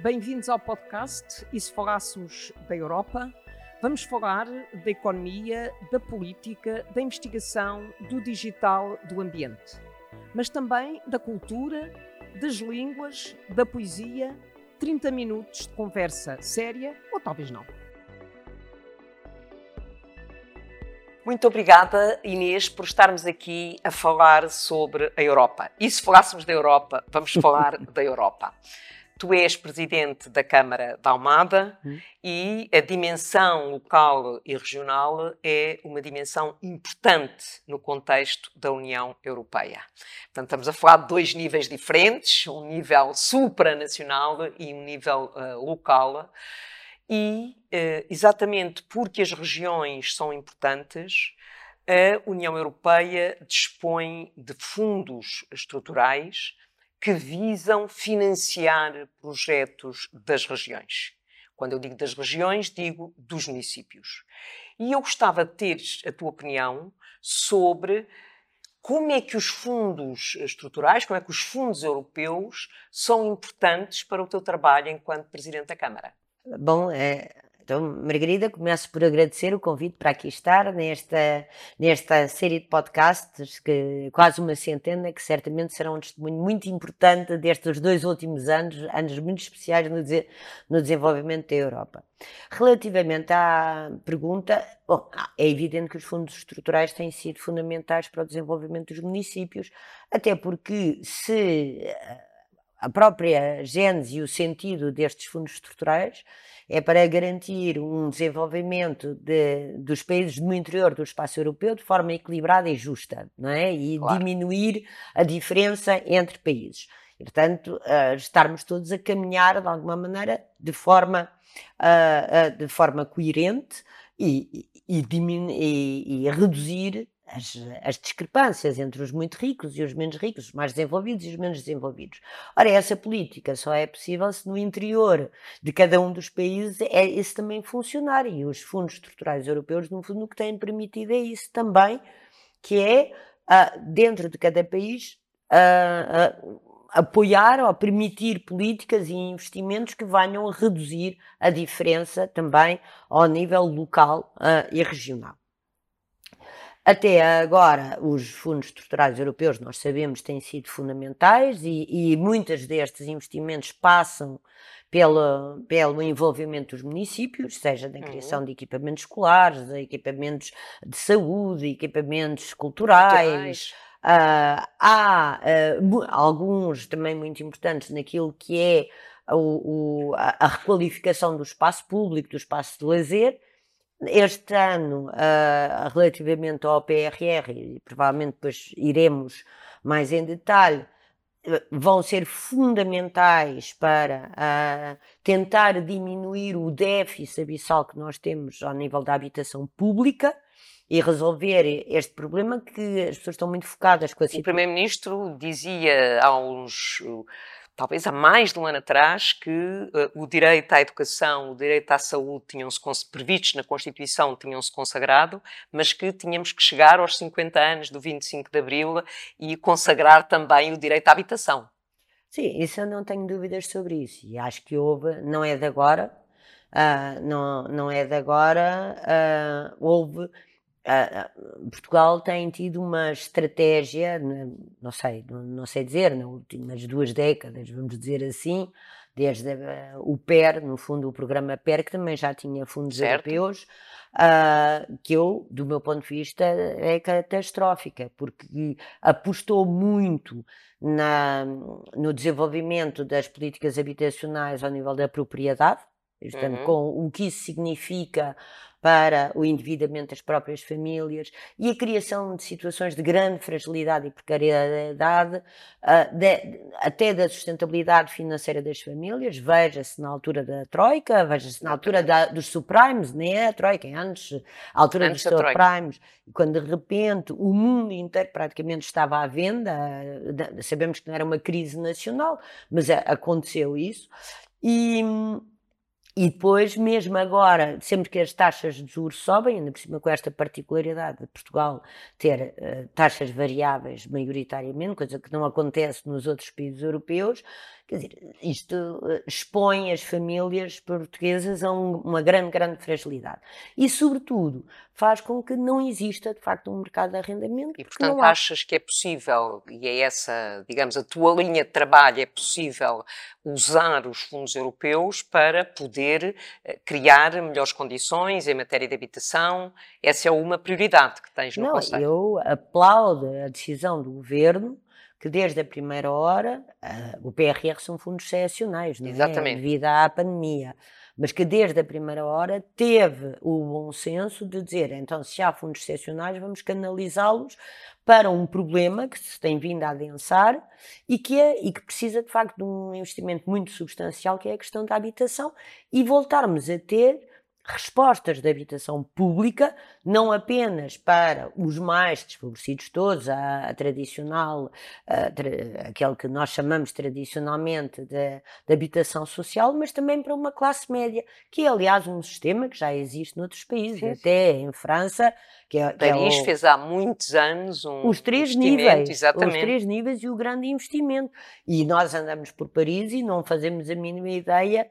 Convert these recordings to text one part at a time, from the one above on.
Bem-vindos ao podcast E se falássemos da Europa? Vamos falar da economia, da política, da investigação, do digital, do ambiente. Mas também da cultura, das línguas, da poesia. 30 minutos de conversa séria ou talvez não. Muito obrigada, Inês, por estarmos aqui a falar sobre a Europa. E se falássemos da Europa, vamos falar da Europa. Tu és presidente da Câmara da Almada hum. e a dimensão local e regional é uma dimensão importante no contexto da União Europeia. Portanto, estamos a falar de dois níveis diferentes, um nível supranacional e um nível uh, local. E, uh, exatamente porque as regiões são importantes, a União Europeia dispõe de fundos estruturais que visam financiar projetos das regiões. Quando eu digo das regiões, digo dos municípios. E eu gostava de ter a tua opinião sobre como é que os fundos estruturais, como é que os fundos europeus são importantes para o teu trabalho enquanto Presidente da Câmara. Bom, é, então, Margarida, começo por agradecer o convite para aqui estar nesta, nesta série de podcasts, que quase uma centena, que certamente será um testemunho muito importante destes dois últimos anos, anos muito especiais no, no desenvolvimento da Europa. Relativamente à pergunta, bom, é evidente que os fundos estruturais têm sido fundamentais para o desenvolvimento dos municípios, até porque se a própria gênese e o sentido destes fundos estruturais é para garantir um desenvolvimento de, dos países no interior do espaço europeu de forma equilibrada e justa, não é? E claro. diminuir a diferença entre países. E, portanto, uh, estarmos todos a caminhar de alguma maneira de forma, uh, uh, de forma coerente e, e, e, e reduzir as, as, discrepâncias entre os muito ricos e os menos ricos, os mais desenvolvidos e os menos desenvolvidos. Ora, essa política só é possível se no interior de cada um dos países é isso também funcionar. E os fundos estruturais europeus, no fundo, o que têm permitido é isso também, que é, uh, dentro de cada país, uh, uh, apoiar ou permitir políticas e investimentos que venham a reduzir a diferença também ao nível local e regional. Até agora, os fundos estruturais europeus, nós sabemos, têm sido fundamentais e, e muitos destes investimentos passam pelo, pelo envolvimento dos municípios, seja na criação uhum. de equipamentos escolares, de equipamentos de saúde, equipamentos culturais. Uh, há uh, alguns também muito importantes naquilo que é o, o, a, a requalificação do espaço público, do espaço de lazer, este ano, uh, relativamente ao PRR, e provavelmente depois iremos mais em detalhe, vão ser fundamentais para uh, tentar diminuir o déficit abissal que nós temos ao nível da habitação pública e resolver este problema que as pessoas estão muito focadas com a situação. O Primeiro-Ministro dizia há uns talvez há mais de um ano atrás, que uh, o direito à educação, o direito à saúde tinham-se previstos na Constituição, tinham-se consagrado, mas que tínhamos que chegar aos 50 anos do 25 de Abril e consagrar também o direito à habitação. Sim, isso eu não tenho dúvidas sobre isso. E acho que houve, não é de agora, uh, não, não é de agora, uh, houve Uh, Portugal tem tido uma estratégia, não sei, não, sei dizer, nas últimas duas décadas, vamos dizer assim, desde uh, o PER, no fundo o programa PER, que também já tinha fundos certo. europeus, uh, que eu, do meu ponto de vista, é catastrófica, porque apostou muito na, no desenvolvimento das políticas habitacionais ao nível da propriedade, portanto, uhum. com o que isso significa para o endividamento das próprias famílias e a criação de situações de grande fragilidade e precariedade, uh, de, até da sustentabilidade financeira das famílias. Veja-se na altura da Troika, veja-se na altura da, dos subprimes, nem é a Troika, é antes, a altura antes dos subprimes, quando de repente o mundo inteiro praticamente estava à venda. Sabemos que não era uma crise nacional, mas aconteceu isso. E, e depois, mesmo agora, sempre que as taxas de juros sobem, ainda por cima com esta particularidade de Portugal ter uh, taxas variáveis maioritariamente, coisa que não acontece nos outros países europeus, Quer dizer, isto eh, expõe as famílias portuguesas a um, uma grande, grande fragilidade. E, sobretudo, faz com que não exista, de facto, um mercado de arrendamento. E, portanto, achas que é possível, e é essa, digamos, a tua linha de trabalho, é possível usar os fundos europeus para poder eh, criar melhores condições em matéria de habitação? Essa é uma prioridade que tens no não, Conselho. Eu aplaudo a decisão do Governo que desde a primeira hora, uh, o PRR são fundos excepcionais, não é? Exatamente. é? Devido à pandemia. Mas que desde a primeira hora teve o bom senso de dizer, então se há fundos excepcionais, vamos canalizá-los para um problema que se tem vindo a adensar e que, é, e que precisa de facto de um investimento muito substancial, que é a questão da habitação, e voltarmos a ter respostas de habitação pública, não apenas para os mais desfavorecidos todos, a, a tradicional, a, tra, aquele que nós chamamos tradicionalmente de, de, habitação social, mas também para uma classe média, que é aliás um sistema que já existe noutros países, sim, até em França, que é, que Paris é o, fez há muitos anos um os três níveis, exatamente. os três níveis e o grande investimento. E nós andamos por Paris e não fazemos a mínima ideia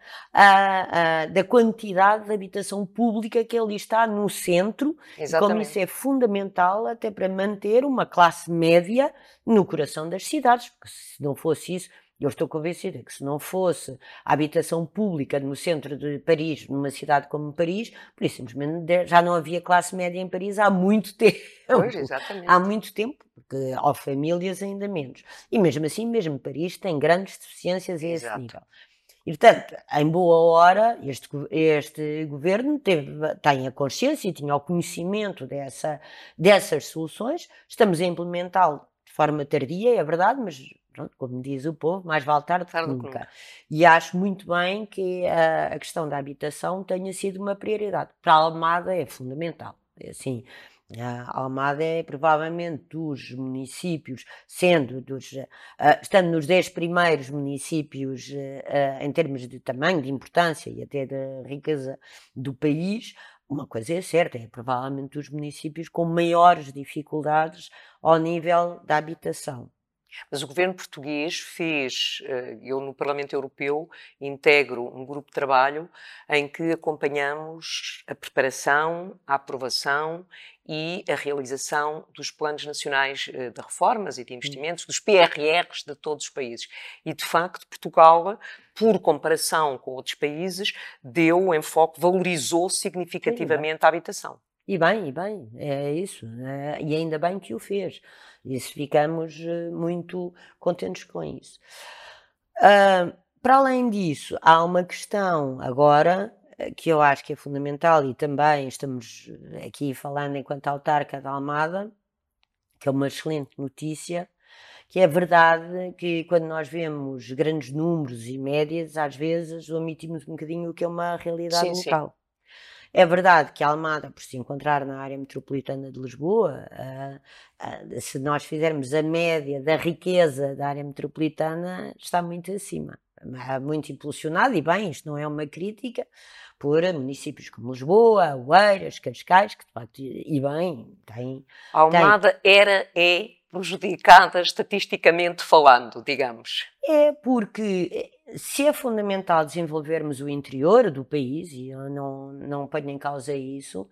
da quantidade de habitação pública que ali está no centro, como isso é fundamental até para manter uma classe média no coração das cidades, porque se não fosse isso eu estou convencida que se não fosse a habitação pública no centro de Paris, numa cidade como Paris, por isso simplesmente já não havia classe média em Paris há muito tempo. Pois, exatamente. Há muito tempo, porque há famílias ainda menos. E mesmo assim, mesmo Paris tem grandes deficiências a esse Exato. nível. E, portanto, em boa hora, este, este governo teve, tem a consciência e tinha o conhecimento dessa, dessas soluções. Estamos a implementá-lo de forma tardia, é verdade, mas pronto, como diz o povo, mais vale tarde, tarde que nunca. E acho muito bem que a, a, questão da habitação tenha sido uma prioridade. Para a Almada é fundamental. É assim, a Almada é provavelmente dos municípios, sendo dos, uh, estando nos 10 primeiros municípios uh, uh, em termos de tamanho, de importância e até da riqueza do país, uma coisa é certa, é provavelmente dos municípios com maiores dificuldades ao nível da habitação. Mas o governo português fez, eh, eu no Parlamento Europeu integro um grupo de trabalho em que acompanhamos a preparação, a aprovação e a realização dos planos nacionais eh, de reformas e de investimentos, dos PRRs de todos os países. E, de facto, Portugal, por comparação com outros países, deu enfoque, valorizou significativamente a habitação. E bem, e bem, é isso. É, e ainda bem que o fez. Isso ficamos eh, muito contentes com isso. Uh, para além disso, há uma questão agora eh, que eu acho que é fundamental e também estamos aqui falando enquanto autarca da Almada, que é uma excelente notícia, que é verdade que quando nós vemos grandes números e médias, às vezes omitimos um bocadinho o que é uma realidade sim, local. Sim. É verdade que a Almada, por se encontrar na área metropolitana de Lisboa, uh, uh, se nós fizermos a média da riqueza da área metropolitana, está muito acima. Muito impulsionado, e bem, isto não é uma crítica, por municípios como Lisboa, Oeiras, Cascais, que de facto, e bem, tem. A Almada tem... era, é prejudicada estatisticamente falando, digamos. É porque se é fundamental desenvolvermos o interior do país, e eu não, não ponho em causa isso,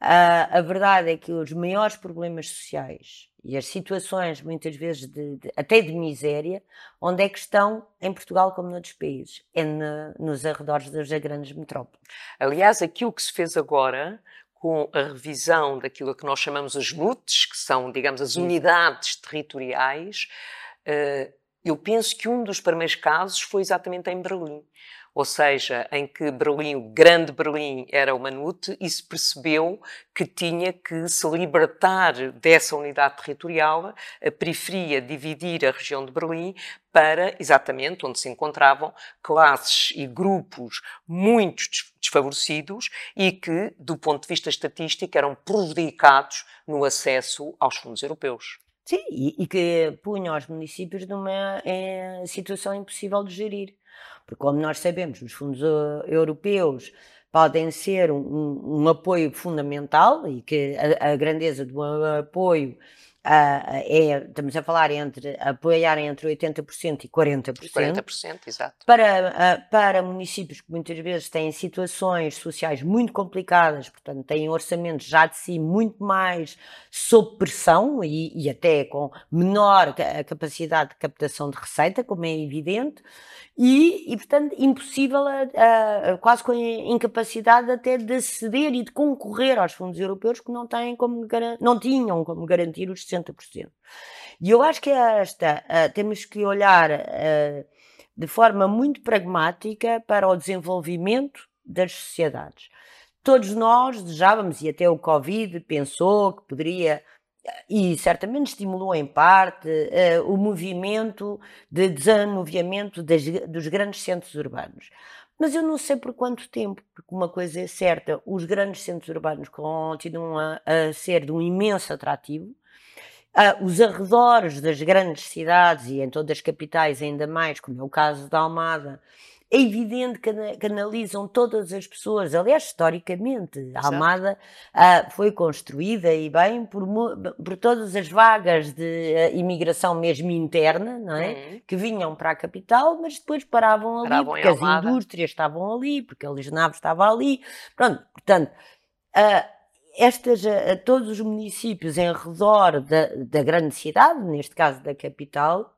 a, a verdade é que os maiores problemas sociais e as situações, muitas vezes, de, de, até de miséria, onde é que estão em Portugal como noutros países? É na, nos arredores das grandes metrópoles. Aliás, aquilo que se fez agora com a revisão daquilo que nós chamamos as MUTs, que são, digamos, as unidades territoriais, uh, eu penso que um dos primeiros casos foi exatamente em Berlim. Ou seja, em que Berlim, o grande Berlim, era o Manute e se percebeu que tinha que se libertar dessa unidade territorial, a periferia dividir a região de Berlim para exatamente onde se encontravam classes e grupos muito desfavorecidos e que, do ponto de vista estatístico, eram prejudicados no acesso aos fundos europeus. Sim, e, e que punha os municípios numa situação impossível de gerir. Porque, como nós sabemos, os fundos uh, europeus podem ser um, um, um, apoio fundamental e que a, a grandeza do apoio Uh, é, estamos a falar entre apoiar entre 80% e 40%. 40%, exato. Para, uh, para municípios que muitas vezes têm situações sociais muito complicadas, portanto, têm orçamentos já de si muito mais sob pressão e, e até com menor capacidade de captação de receita, como é evidente, e, e portanto, impossível, a, a, quase com incapacidade até de aceder e de concorrer aos fundos europeus que não, têm como, não tinham como garantir os 60%. E eu acho que esta, uh, temos que olhar uh, de forma muito pragmática para o desenvolvimento das sociedades. Todos nós desejávamos, e até o Covid pensou que poderia e certamente estimulou em parte uh, o movimento de desanuviamento das, dos grandes centros urbanos. Mas eu não sei por quanto tempo, porque uma coisa é certa, os grandes centros urbanos continuam a, a ser de um imenso atrativo, Uh, os arredores das grandes cidades e em todas as capitais ainda mais, como é o caso da Almada, é evidente que canalizam todas as pessoas. Aliás, historicamente, a Almada uh, foi construída e bem por, por todas as vagas de uh, imigração mesmo interna, não é? Uhum. Que vinham para a capital, mas depois paravam ali, paravam porque as indústrias estavam ali, porque a Lisnave estava ali. Pronto, portanto. Uh, estas, todos os municípios em redor da, da grande cidade, neste caso da capital,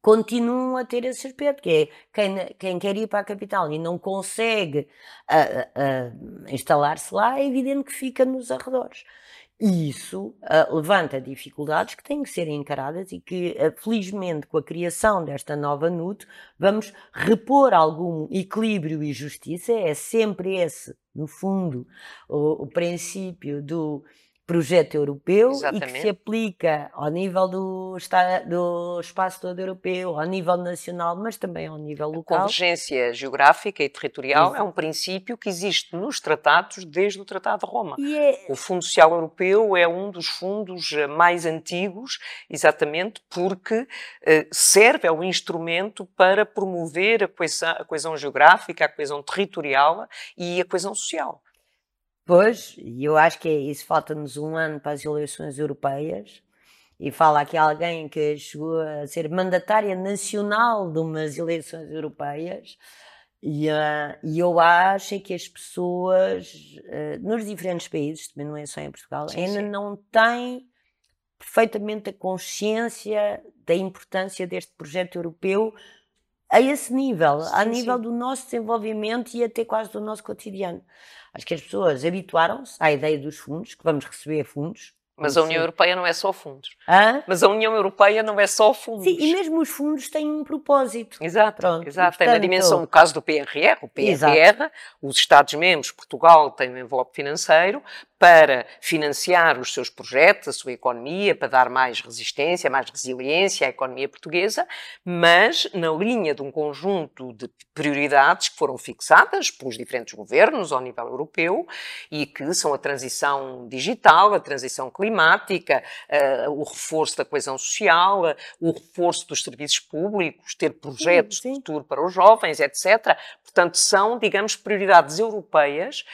continuam a ter esse aspecto, que é quem, quem quer ir para a capital e não consegue instalar-se lá, é evidente que fica nos arredores. E isso uh, levanta dificuldades que têm que ser encaradas e que, uh, felizmente, com a criação desta nova NUT, vamos repor algum equilíbrio e justiça. É sempre esse, no fundo, o, o princípio do projeto europeu Exatamente. e que se aplica ao nível do, do espaço todo europeu, ao nível nacional, mas também ao nível local. A convergência geográfica e territorial é um princípio que existe nos tratados desde o Tratado de Roma. É... O Fundo Social Europeu é um dos fundos eh, mais antigos, exatamente porque eh, serve, é um instrumento para promover a coesão, a coesão geográfica, a coesão territorial e a coesão social. Pois, e eu acho que é isso. Falta-nos um ano para as eleições europeias. E fala aqui alguém que chegou a ser mandatária nacional de umas eleições europeias. E, uh, e eu acho que as pessoas, uh, nos diferentes países, também não é só em Portugal, sim, ainda sim. não têm perfeitamente a consciência da importância deste projeto europeu a esse nível, sim, a nível do nosso desenvolvimento e até quase do nosso cotidiano. Acho que as pessoas habituaram-se à ideia dos fundos, que vamos receber fundos. Mas a União Europeia não é só fundos. Hã? Mas a União Europeia não é só fundos. Sim, e mesmo os fundos têm um propósito. Exato, Pronto, exato. Portanto, tem uma dimensão, no caso do PRR, o PRR, exato. os Estados-membros, Portugal tem um envelope financeiro, para financiar os seus projetos, a sua economia, para dar mais resistência, mais resiliência à economia portuguesa, mas na linha de um conjunto de prioridades que foram fixadas pelos diferentes governos ao nível europeu e que são a transição digital, a transição climática, uh, o reforço da coesão social, uh, o reforço dos serviços públicos, ter projetos sim, sim. de futuro para os jovens, etc. Portanto, são, digamos, prioridades europeias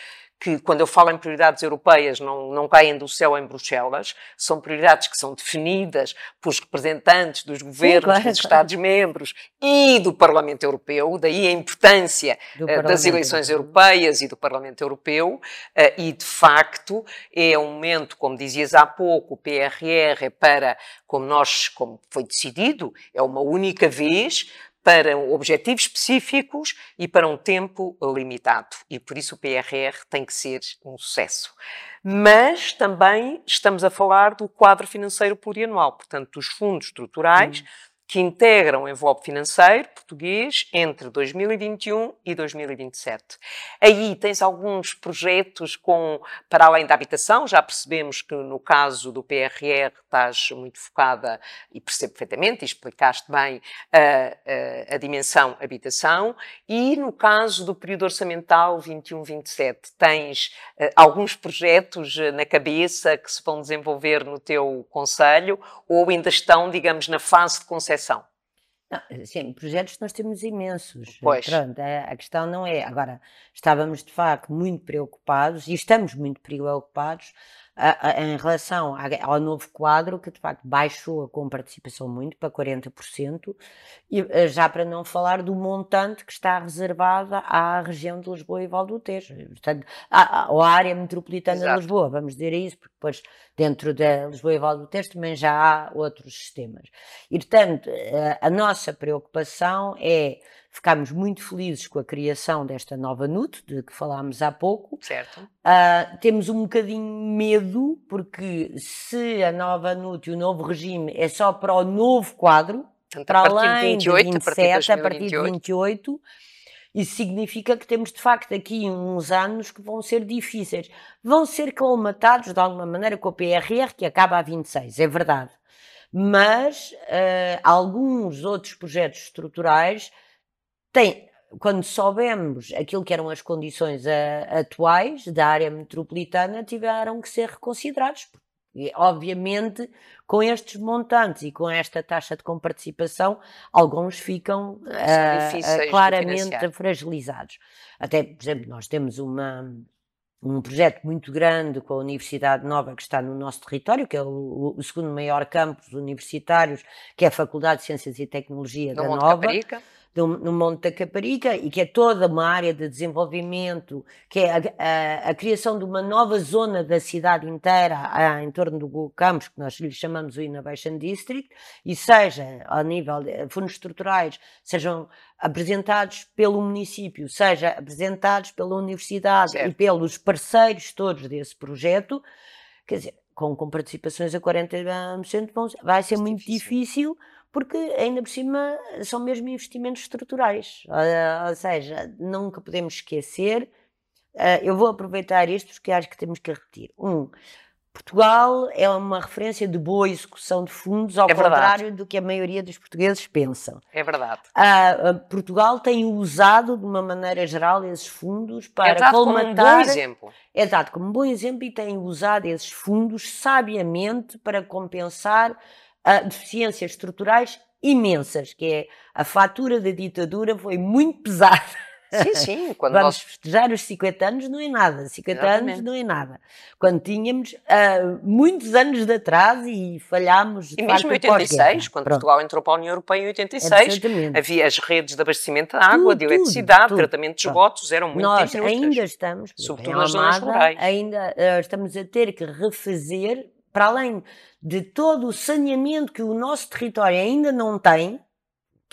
que, quando eu falo em prioridades europeias, não, não caem do céu em Bruxelas, são prioridades que são definidas pelos representantes dos governos, claro, dos Estados-membros e do Parlamento Europeu, daí a importância uh, das eleições europeias e do Parlamento Europeu, uh, e de facto é um momento, como dizias há pouco, o PRR é para, como nós, como foi decidido, é uma única vez, para objetivos específicos e para um tempo limitado. E por isso o PRR tem que ser um sucesso. Mas também estamos a falar do quadro financeiro plurianual, portanto, dos fundos estruturais. Hum que integram o envelope financeiro português entre 2021 e 2027. Aí tens alguns projetos com, para além da habitação, já percebemos que no caso do PRR estás muito focada e percebo perfeitamente, e explicaste bem a, a, a dimensão habitação, e no caso do período orçamental 21-27, tens uh, alguns projetos eh, na cabeça que se vão desenvolver no teu conselho ou ainda estão, digamos, na fase de concessão Não, sim, projetos nós temos imensos. Pois. Pronto, a, a, questão não é. Agora, estávamos de facto muito preocupados e estamos muito preocupados a, a, em relação ao novo quadro, que de facto baixou com participação muito, para 40%, e, eh, já para não falar do montante que está reservada à região de Lisboa e Val do Tejo, portanto, à, à área metropolitana Exato. de Lisboa, vamos dizer isso, porque depois dentro da Lisboa e Val do Tejo também já há outros sistemas. E, portanto, a, a nossa preocupação é Ficámos muito felizes com a criação desta nova NUT, de que falámos há pouco. Certo. Uh, temos um bocadinho medo, porque se a nova NUT e o novo regime é só para o novo quadro, Portanto, para além de, 28, de 27, a partir de 28, isso significa que temos de facto aqui uns anos que vão ser difíceis. Vão ser colmatados de alguma maneira com o PRR, que acaba a 26, é verdade. Mas uh, alguns outros projetos estruturais tem, quando soubemos aquilo que eram as condições a, atuais da área metropolitana, tiveram que ser reconsiderados. E, obviamente, com estes montantes e com esta taxa de comparticipação, alguns ficam uh, claramente fragilizados. Até, por exemplo, nós temos uma, um projeto muito grande com a Universidade Nova que está no nosso território, que é o, o segundo maior campus universitários, que é a Faculdade de Ciências e Tecnologia no da Nova. Caparica no Monte da Caparica e que é toda uma área de desenvolvimento, que é a, a, a criação de uma nova zona da cidade inteira em torno do campus, que nós lhe chamamos o Innovation District, e seja ao nível de fundos estruturais, sejam apresentados pelo município, seja apresentados pela universidade certo. e pelos parceiros todos desse projeto, quer dizer, com, com participações a 40% vai ser muito difícil porque ainda por cima são mesmo investimentos estruturais. Ou seja, nunca podemos esquecer. Eh, eu vou aproveitar isto porque acho que temos que repetir. Um, Portugal é uma referência de boa execução de fundos, ao é contrário do que a maioria dos portugueses pensam. É verdade. Uh, Portugal tem usado, de uma maneira geral, esses fundos para é dado colmatar... como um bom exemplo. É dado como um bom exemplo e tem usado esses fundos sabiamente para compensar uh, deficiências estruturais imensas, que é a fatura da ditadura foi muito pesada. Sim, sim. Quando Vamos nós... festejar os 50 anos não é nada, 50 Exatamente. anos não é nada. Quando tínhamos uh, muitos anos de atraso e falhámos. E mesmo em 86, quando Pronto. Portugal entrou para a União Europeia em 86, Exatamente. havia as redes de abastecimento de água, tudo, de eletricidade, tudo, tratamento de esgotos, eram muito Nós ainda estamos, sobretudo nas zonas rurais. Ainda uh, estamos a ter que refazer para além de todo o saneamento que o nosso território ainda não tem,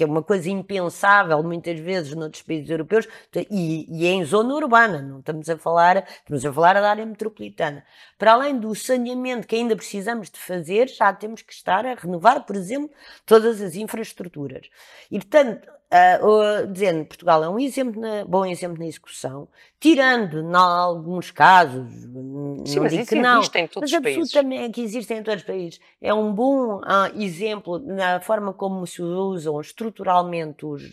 que é uma coisa impensável muitas vezes noutros países europeus, e, e, é em zona urbana, não estamos a falar, estamos a falar da área metropolitana. Para além do saneamento que ainda precisamos de fazer, já temos que estar a renovar, por exemplo, todas as infraestruturas. E, portanto, Uh, uh, dizendo Portugal é um exemplo na, bom exemplo na execução, tirando em alguns casos, Sim, não mas digo que não, mas absolutamente que existe em todos os países. É um bom uh, exemplo na forma como se usam estruturalmente os,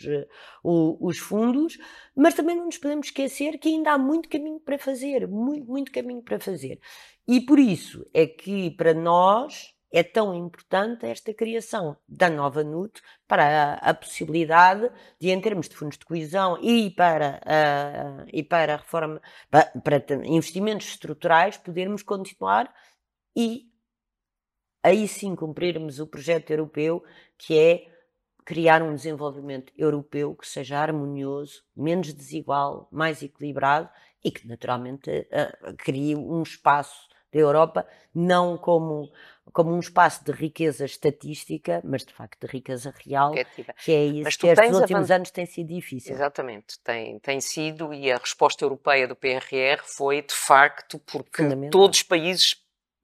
os fundos, mas também não nos podemos esquecer que ainda há muito caminho para fazer, muito, muito caminho para fazer. E por isso é que para nós é tão importante esta criação da nova NUT para a, a possibilidade de, em termos de fundos de coesão e para, uh, e para a reforma, para, para investimentos estruturais, podermos continuar e aí sim cumprirmos o projeto europeu que é criar um desenvolvimento europeu que seja harmonioso, menos desigual, mais equilibrado e que naturalmente uh, crie um espaço da Europa não como como um espaço de riqueza estatística, mas de facto de riqueza real, que é isso mas que estes últimos anos tem sido difícil. Exatamente, tem, tem sido, e a resposta europeia do PRR foi de facto porque todos os países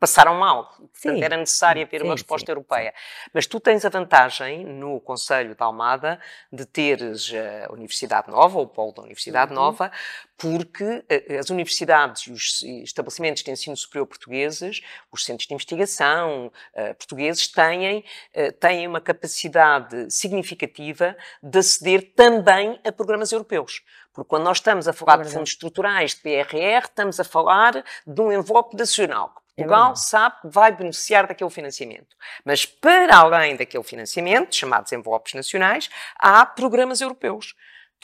passaram mal. Portanto, era necessário haver sim, uma resposta sim, europeia. Sim. Mas tu tens a vantagem, no Conselho da Almada, de teres a Universidade Nova, ou o Polo da Universidade uhum. Nova, porque eh, as universidades e os estabelecimentos de ensino superior portugueses, os centros de investigação uh, portugueses, têm, têm uma capacidade significativa de aceder também a programas europeus. Porque quando nós estamos a falar é de fundos estruturais de PRR, estamos a falar de um envelope nacional, Portugal é sabe que vai beneficiar daquele financiamento. Mas para além daquele financiamento, chamados envelopes nacionais, há programas europeus.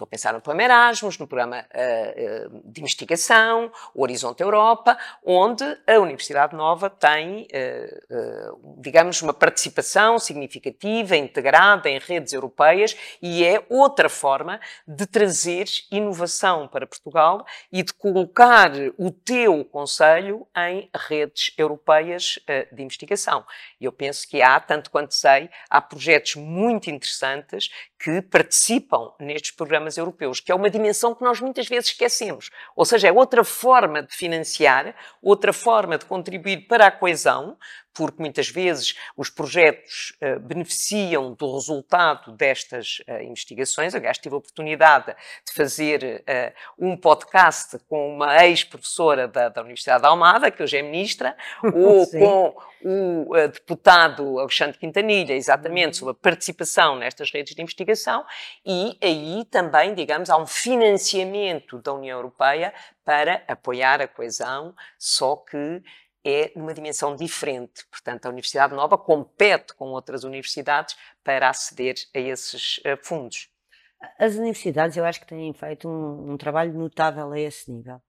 Estou a pensar no programa Erasmus, no programa uh, de investigação, o Horizonte Europa, onde a Universidade Nova tem, uh, digamos, uma participação significativa, integrada em redes europeias e é outra forma de trazer inovação para Portugal e de colocar o teu Conselho em redes europeias de investigação. Eu penso que há, tanto quanto sei, há projetos muito interessantes que participam nestes programas europeus, que é uma dimensão que nós muitas vezes esquecemos. Ou seja, é outra forma de financiar, outra forma de contribuir para a coesão, porque muitas vezes os projetos uh, beneficiam do resultado destas uh, investigações. Aliás, tive a oportunidade de fazer uh, um podcast com uma ex-professora da, da, Universidade de Almada, que hoje é ministra, ou com o deputado Alexandre Quintanilha, exatamente, uhum. sobre a participação nestas redes de investigação, e aí também, digamos, há um financiamento da União Europeia para apoiar a coesão, só que é numa dimensão diferente. Portanto, a Universidade Nova compete com outras universidades para aceder a esses uh, fundos. As universidades, eu acho que têm feito um, um, trabalho notável a esse nível.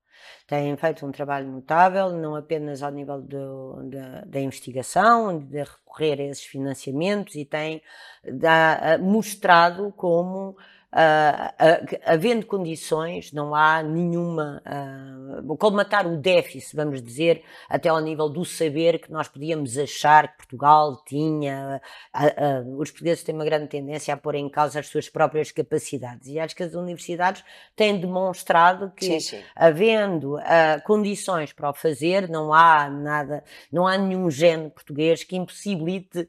Têm feito um trabalho notável, não apenas ao nível do, da, da, investigação, de recorrer a esses financiamentos, e têm da, mostrado como uh, havendo condições, não há nenhuma. Uh, colmatar o déficit, vamos dizer, até ao nível do saber que nós podíamos achar que Portugal tinha. Uh, os portugueses têm uma grande tendência a pôr em causa as suas próprias capacidades. E acho que as universidades têm demonstrado que, sim, sim. havendo condições para o fazer, não há nada, não há nenhum gene português que impossibilite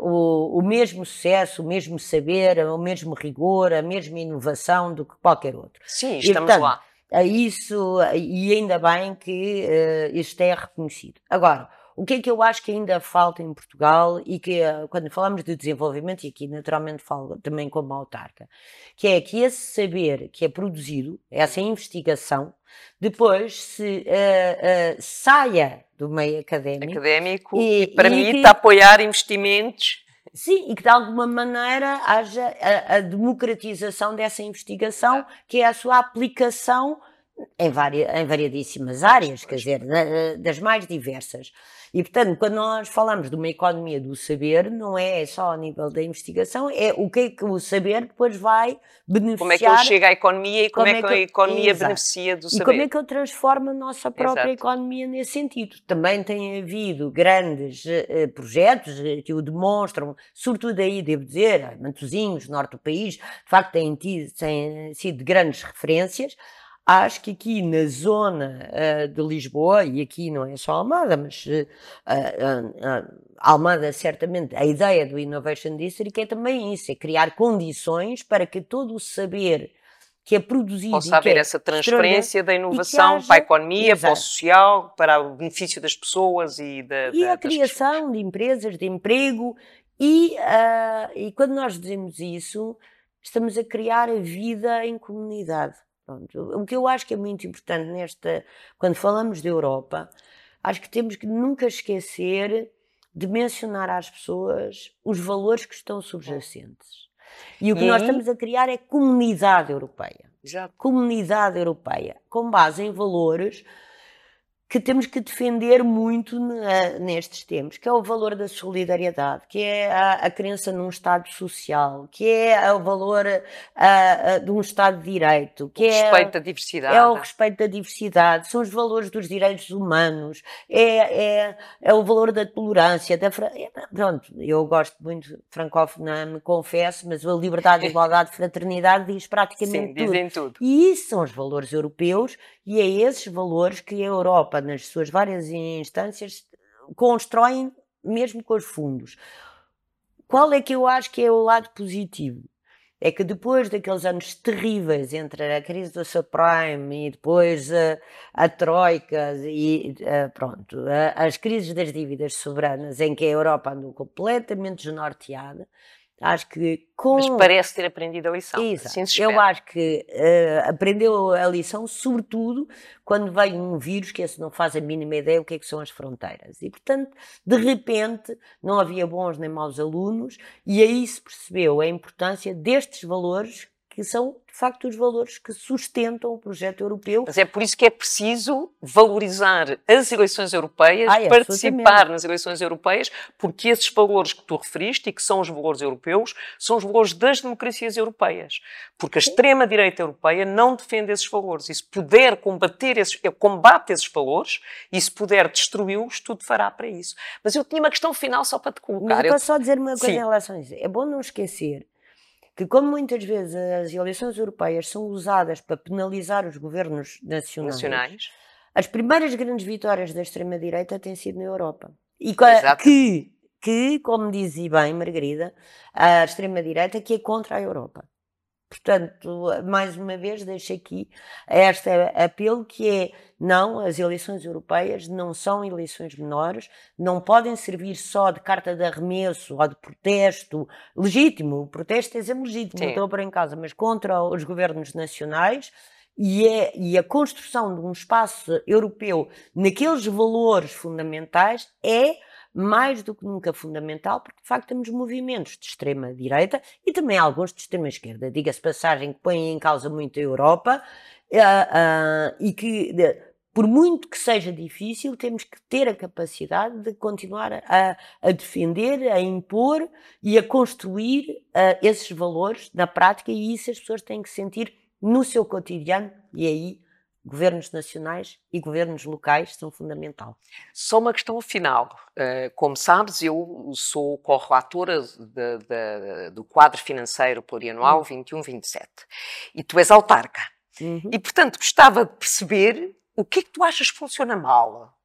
o, o mesmo sucesso, o mesmo saber, o mesmo rigor, a mesma inovação do que qualquer outro. Sim, estamos e, portanto, lá. A isso, e ainda bem que uh, isto é reconhecido. Agora, o que é que eu acho que ainda falta em Portugal e que, uh, quando falamos de desenvolvimento, e aqui naturalmente falo também como autarca, que é que esse saber que é produzido, essa investigação, depois se uh, saia do meio académico, académico e, e permita que, apoiar investimentos Sim, e que de alguma maneira haja a, a democratização dessa investigação, que é a sua aplicação em, varia, em variadíssimas áreas, quer dizer, das mais diversas. E, portanto, quando nós falamos de uma economia do saber, não é só a nível da investigação, é o que é que o saber depois vai beneficiar. Como é que ele chega à economia e como, como é, é que a economia exato. beneficia do saber. E como é que ele transforma a nossa própria exato. economia nesse sentido. Também tem havido grandes uh, projetos uh, que o demonstram, sobretudo aí, devo dizer, Mantozinhos, norte do país, de facto têm, tido, têm sido grandes referências. Acho que aqui na zona uh, de Lisboa, e aqui não é só Almada, mas uh, uh, Almada certamente, a ideia do Innovation District é também isso, é criar condições para que todo o saber que é produzido. Possa haver é essa transferência da inovação haja, para a economia, exato. para o social, para o benefício das pessoas e da. E da, a criação de empresas, de emprego, e, e quando nós dizemos isso, estamos a criar a vida em comunidade. Pronto. O que eu acho que é muito importante nesta, quando falamos de Europa, acho que temos que nunca esquecer de mencionar às pessoas os valores que estão subjacentes. E o que e nós estamos a criar é comunidade europeia. Exato. Comunidade europeia, com base em valores que temos que defender muito nestes tempos, que é o valor da solidariedade, que é a, a crença num Estado social, que é o valor a, a, de um Estado de Direito, que o é respeito à diversidade. É o respeito da diversidade, são os valores dos direitos humanos, é, é, é o valor da tolerância, da, é, pronto, eu gosto muito francófona, me confesso, mas a liberdade, igualdade, fraternidade diz praticamente Sim, tudo. Dizem tudo. E isso são os valores europeus e é esses valores que a Europa, nas suas várias instâncias, constroem mesmo com os fundos. Qual é que eu acho que é o lado positivo? É que depois daqueles anos terríveis entre a crise do subprime e depois a, a troika e a, pronto, a, as crises das dívidas soberanas em que a Europa andou completamente desnorteada, Acho que com. Mas parece ter aprendido a lição. Exato. Assim Eu acho que uh, aprendeu a lição, sobretudo quando veio um vírus que esse não faz a mínima ideia o que é que são as fronteiras. E, portanto, de repente, não havia bons nem maus alunos, e aí se percebeu a importância destes valores que são, de facto, os valores que sustentam o projeto europeu. Mas é por isso que é preciso valorizar as eleições europeias, Ah, é, participar nas eleições europeias, porque esses valores que tu referiste e que são os valores europeus, são os valores das democracias europeias. Porque a extrema-direita europeia não defende esses valores. E se puder combater esses, eh, combate esses valores, e se puder destruí-los, tudo fará para isso. Mas eu tinha uma questão final só para te Mas colocar. eu Eu- posso só dizer uma coisa Sim. em relação a isso. É bom não esquecer que, como muitas vezes as eleições europeias são usadas para penalizar os governos nacionais, nacionais. as primeiras grandes vitórias da extrema-direita têm sido na Europa. E Exato. que, que, como dizia bem Margarida, a extrema-direita que é contra a Europa. Portanto, mais uma vez, deixo aqui este apelo que é, não, as eleições europeias não são eleições menores, não podem servir só de carta de arremesso ou de protesto legítimo, o protesto é sempre legítimo, Sim. estou a pôr em causa, mas contra os governos nacionais, e, é, e a construção de um espaço europeu naqueles valores fundamentais é mais do que nunca fundamental, porque de facto temos movimentos de extrema-direita e também alguns de extrema-esquerda, diga-se passagem, que põem em causa muito a Europa ah, ah, e que, de- por muito que seja difícil, temos que ter a capacidade de continuar a, a defender, a impor e a construir ah, esses valores na prática, e isso as pessoas têm que sentir no seu cotidiano, e aí governos nacionais e governos locais são fundamental. Só uma questão final. Uh, como sabes, eu sou correlatora de- de- do quadro financeiro plurianual 21-27 e tu és autarca. Uhum. E, portanto, gostava de perceber o que é que tu achas que funciona mal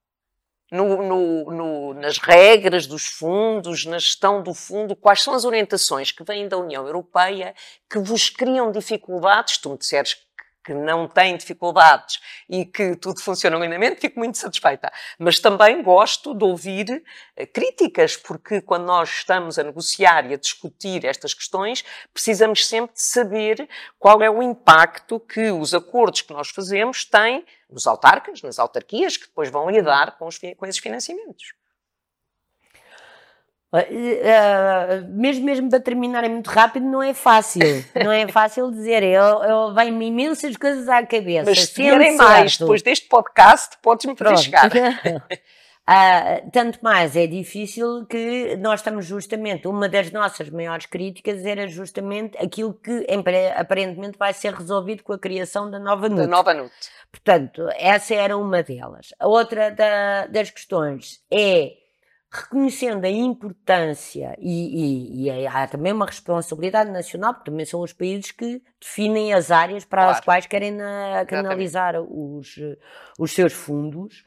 no- no- no- nas regras dos fundos, na gestão do fundo, quais são as orientações que vêm da União Europeia que vos criam dificuldades? Tu me disseres que não têm dificuldades e que tudo funciona lindamente, fico muito satisfeita. Mas também gosto de ouvir eh, críticas, porque quando nós estamos a negociar e a discutir estas questões, precisamos sempre de saber qual é o impacto que os acordos que nós fazemos têm nos autarcas, nas autarquias, que depois vão lidar com, os com esses financiamentos. Eh, eh, mesmo, mesmo para terminarem muito rápido, não é fácil. Não é fácil dizer. Eu, eu vem-me imensas coisas à cabeça. Mas se vierem mais depois deste podcast, podes-me chegar. Ah, tanto mais é difícil que nós estamos justamente, uma das nossas maiores críticas era justamente aquilo que aparentemente vai ser resolvido com a criação da nova Da NUT. nova NUT. Portanto, essa era uma delas. A outra da- das questões é reconhecendo a importância e, e- e há também uma responsabilidade nacional, porque também são os países que definem as áreas para as Claro. quais querem na- canalizar os, os seus fundos.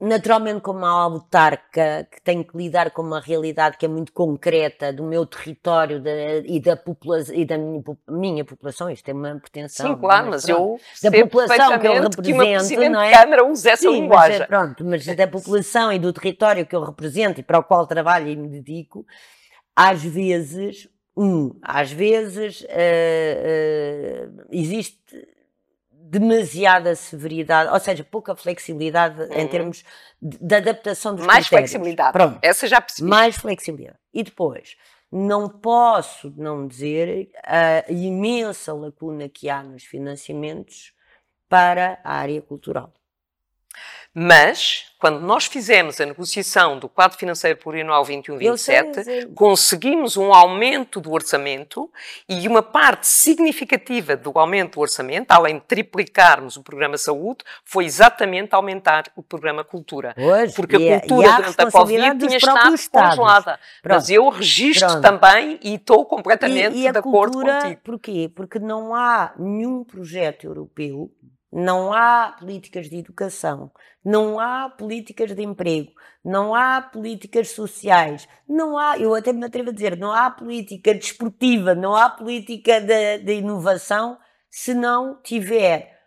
Naturalmente, como uma autarca que tem que lidar com uma realidade que é muito concreta do meu território da- e, da popula e da minha, minha população, isto é uma pretensão. Sim, claro, mas pronto. eu Da população que eu perfeitamente que uma represento, Presidente não é? Câmara usa essa Sim, mas, é, linguagem. pronto, mas da população e do território que eu represento e para o qual trabalho e me dedico, às vezes, um, às vezes eh, eh, existe demasiada severidade, ou seja, pouca flexibilidade em Uhum. termos de, de adaptação dos Mais critérios. flexibilidade. Pronto, Essa já percebi. mais flexibilidade. E depois, não posso não dizer a imensa lacuna que há nos financiamentos para a área cultural. Mas, quando nós fizemos a negociação do quadro financeiro plurianual Eu sei, 21-27, eu sei. conseguimos um aumento do orçamento e uma parte significativa do aumento do orçamento, além de triplicarmos o programa saúde, foi exatamente aumentar o programa cultura. Pois, Porque e a cultura durante a Covid tinha estado Estados. congelada. Pronto. Mas eu registro Pronto. também e estou completamente E, e de acordo cultura, contigo. porquê? Porque não há nenhum projeto europeu, não há políticas de educação, não há políticas de emprego, não há políticas sociais, não há, eu até me atrevo a dizer, não há política desportiva, não há política de, de inovação se não tiver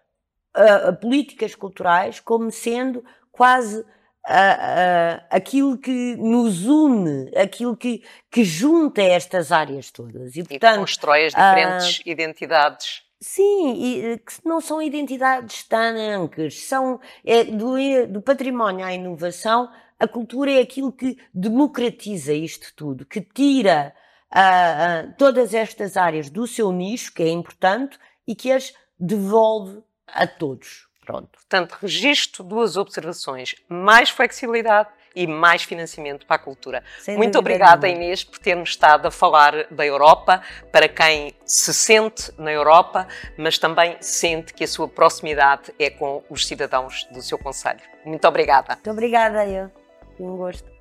ah, políticas culturais como sendo quase ah, ah, aquilo que nos une, aquilo que, que junta estas áreas todas. E, E portanto, constrói as diferentes identidades. Sim, e eh, que não são identidades estanques, são é, do, e- do património à inovação, a cultura é aquilo que democratiza isto tudo, que tira uh, uh, todas estas áreas do seu nicho, que é importante, e que as devolve a todos. Pronto. Portanto, registro duas observações: mais flexibilidade e mais financiamento para a cultura. Sem Muito obrigada, nenhuma. Inês, por termos estado a falar da Europa, para quem se sente na Europa, mas também sente que a sua proximidade é com os cidadãos do seu Conselho. Muito obrigada. Muito obrigada, eu. Um gosto.